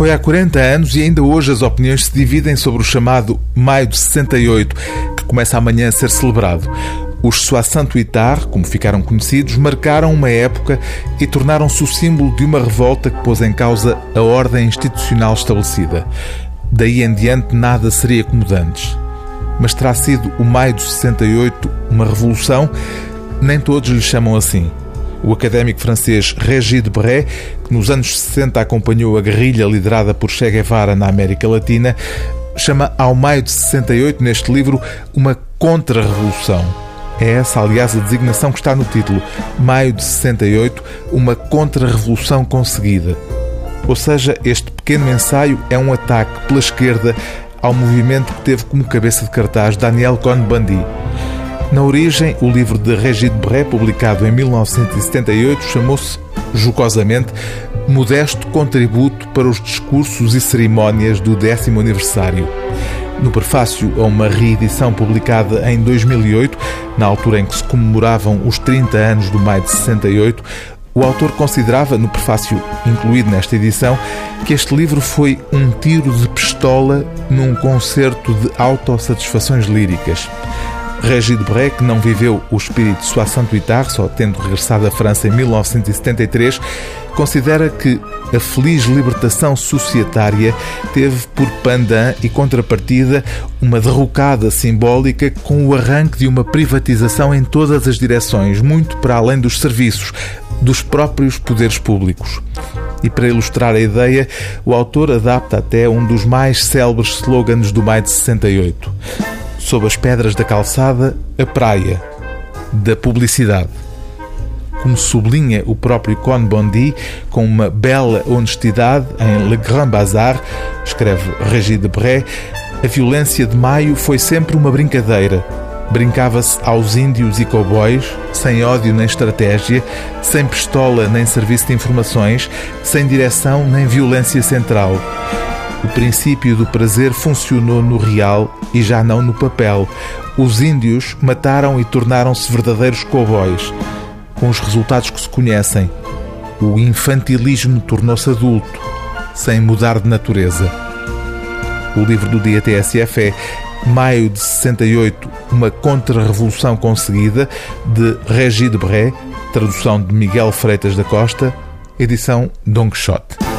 Foi há 40 anos e ainda hoje as opiniões se dividem sobre o chamado Maio de 68, que começa amanhã a ser celebrado. Os Soissant Huitar, como ficaram conhecidos, marcaram uma época e tornaram-se o símbolo de uma revolta que pôs em causa a ordem institucional estabelecida. Daí em diante nada seria como dantes. Mas terá sido o maio de 68 uma revolução? Nem todos lhe chamam assim. O académico francês Régis Debray, que nos anos 60 acompanhou a guerrilha liderada por Che Guevara na América Latina, chama ao maio de 68 neste livro uma contra-revolução. É essa, aliás, a designação que está no título. Maio de 68, uma contra-revolução conseguida. Ou seja, este pequeno ensaio é um ataque pela esquerda ao movimento que teve como cabeça de cartaz Daniel Cohn-Bendit. Na origem, o livro de Régis Debray, publicado em 1978, chamou-se, jocosamente, Modesto Contributo para os Discursos e Cerimónias do décimo aniversário. No prefácio a uma reedição publicada em 2008, na altura em que se comemoravam os 30 anos do maio de 68, o autor considerava, no prefácio incluído nesta edição, que este livro foi um tiro de pistola num concerto de autossatisfações líricas. Régis Debray, não viveu o espírito de Soissant Huitar, só tendo regressado à França em 1973, considera que a feliz libertação societária teve por pandan e contrapartida uma derrocada simbólica com o arranque de uma privatização em todas as direções, muito para além dos serviços, dos próprios poderes públicos. E para ilustrar a ideia, o autor adapta até um dos mais célebres slogans do maio de 68 sob as pedras da calçada, a praia da publicidade. Como sublinha o próprio Con Bondi, com uma bela honestidade em Le Grand Bazar, escreve Régis Debray, a violência de maio foi sempre uma brincadeira. Brincava-se aos índios e cowboys, sem ódio nem estratégia, sem pistola nem serviço de informações, sem direção nem violência central. Princípio do prazer funcionou no real e já não no papel. Os índios mataram e tornaram-se verdadeiros cowboys, com os resultados que se conhecem. O infantilismo tornou-se adulto, sem mudar de natureza. O livro do dia TSF é Maio de 68, uma contra-revolução conseguida, de Régis Debray, tradução de Miguel Freitas da Costa, edição Don Quixote.